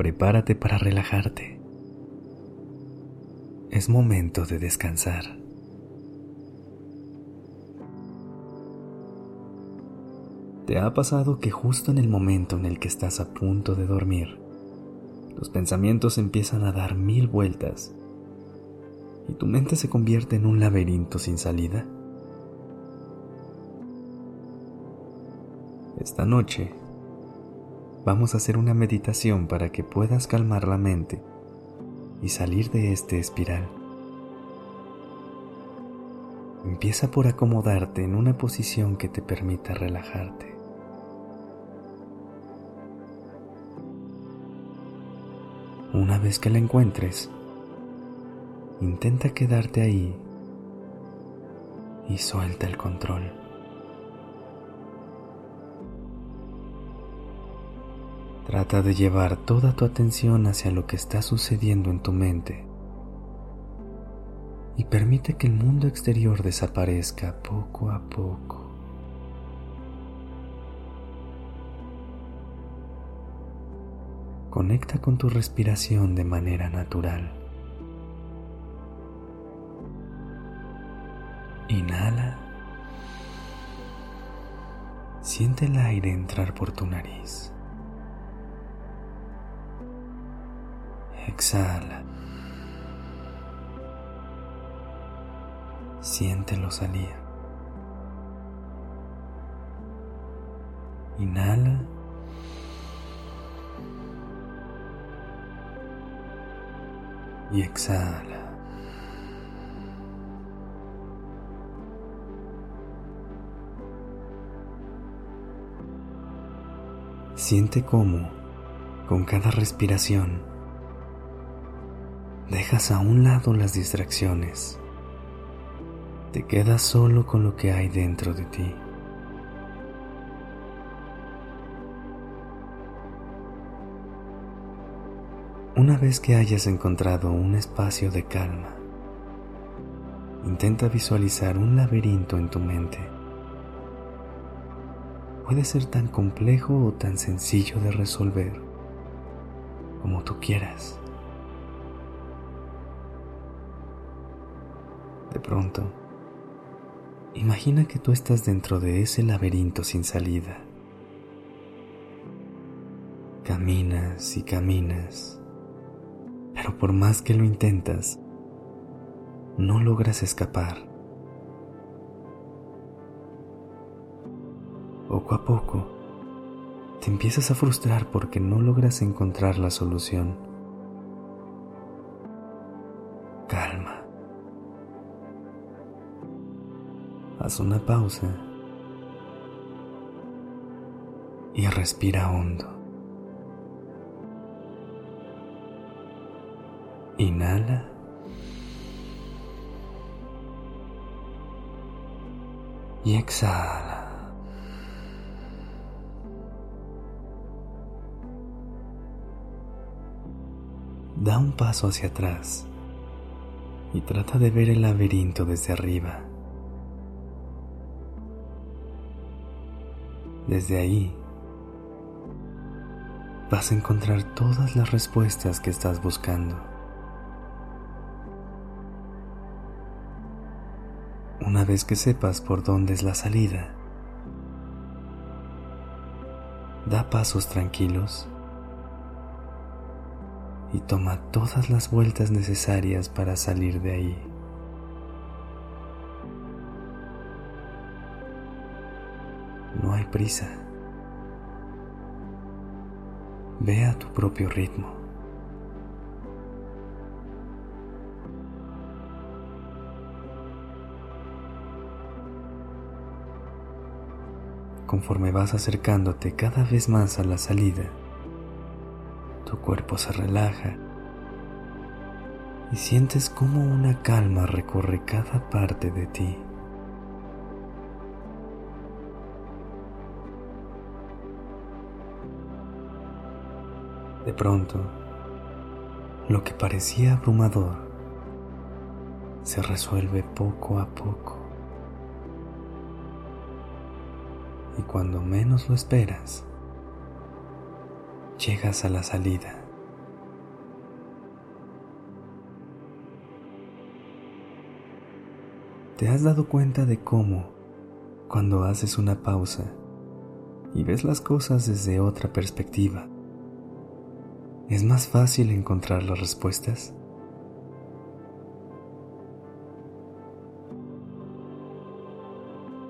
Prepárate para relajarte. Es momento de descansar. ¿Te ha pasado que justo en el momento en el que estás a punto de dormir, los pensamientos empiezan a dar mil vueltas y tu mente se convierte en un laberinto sin salida? Esta noche vamos a hacer una meditación para que puedas calmar la mente y salir de este espiral. Empieza por acomodarte en una posición que te permita relajarte. Una vez que la encuentres, intenta quedarte ahí y suelta el control. Trata de llevar toda tu atención hacia lo que está sucediendo en tu mente y permite que el mundo exterior desaparezca poco a poco. Conecta con tu respiración de manera natural. Inhala. Siente el aire entrar por tu nariz. Exhala. Siéntelo salir. Inhala. Y exhala. Siente cómo, con cada respiración, Dejas a un lado las distracciones. Te quedas solo con lo que hay dentro de ti. Una vez que hayas encontrado un espacio de calma, intenta visualizar un laberinto en tu mente. Puede ser tan complejo o tan sencillo de resolver como tú quieras. Pronto, imagina que tú estás dentro de ese laberinto sin salida. Caminas y caminas, pero por más que lo intentas, no logras escapar. Poco a poco, te empiezas a frustrar porque no logras encontrar la solución. Haz una pausa y respira hondo. Inhala. Y exhala. Da un paso hacia atrás y trata de ver el laberinto desde arriba. Desde ahí vas a encontrar todas las respuestas que estás buscando. Una vez que sepas por dónde es la salida, da pasos tranquilos y toma todas las vueltas necesarias para salir de ahí. No hay prisa. Ve a tu propio ritmo. Conforme vas acercándote cada vez más a la salida, Tu cuerpo se relaja y sientes como una calma recorre cada parte de ti. De pronto, lo que parecía abrumador se resuelve poco a poco. Y cuando menos lo esperas, llegas a la salida. ¿Te has dado cuenta de cómo, cuando haces una pausa y ves las cosas desde otra perspectiva, es más fácil encontrar las respuestas?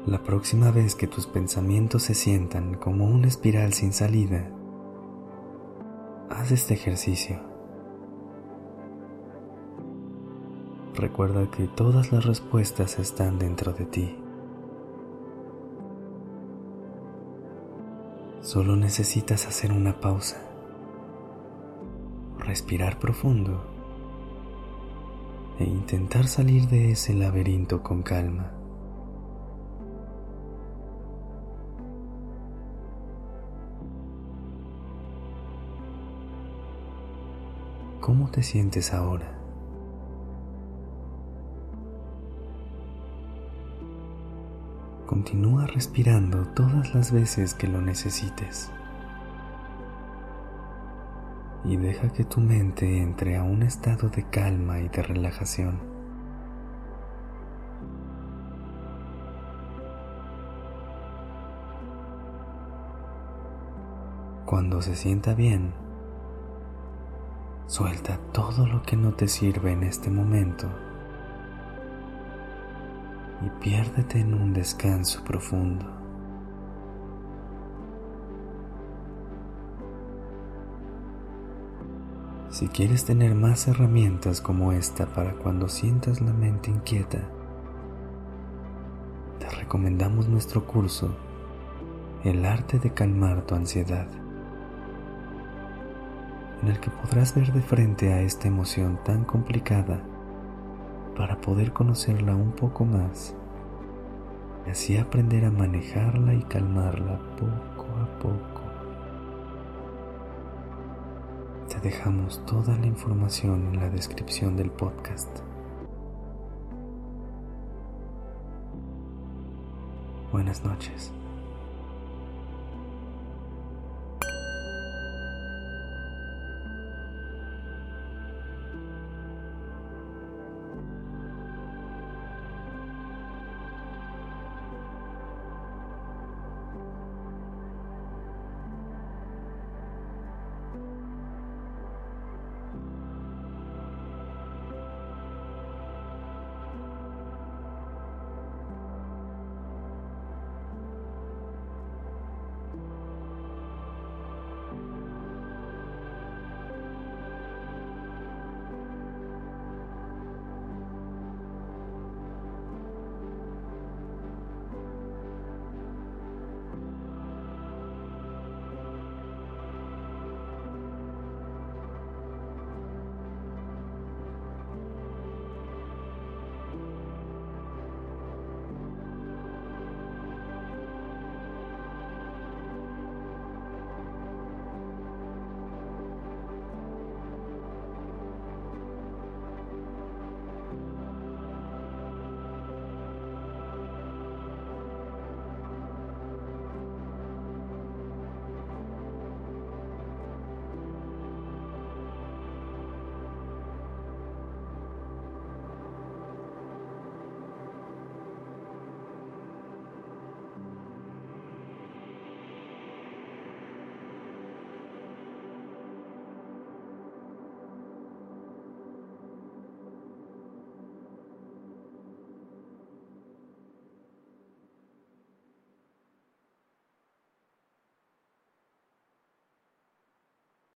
La próxima vez que tus pensamientos se sientan como una espiral sin salida, haz este ejercicio. Recuerda que todas las respuestas están dentro de ti. Solo necesitas hacer una pausa, respirar profundo e intentar salir de ese laberinto con calma. ¿Cómo te sientes ahora? Continúa respirando todas las veces que lo necesites. Y deja que tu mente entre a un estado de calma y de relajación. Cuando se sienta bien, Suelta todo lo que no te sirve en este momento y piérdete en un descanso profundo. Si quieres tener más herramientas como esta para cuando sientas la mente inquieta, te recomendamos nuestro curso El arte de calmar tu ansiedad en el que podrás ver de frente a esta emoción tan complicada para poder conocerla un poco más y así aprender a manejarla y calmarla poco a poco. Te dejamos toda la información en la descripción del podcast. Buenas noches.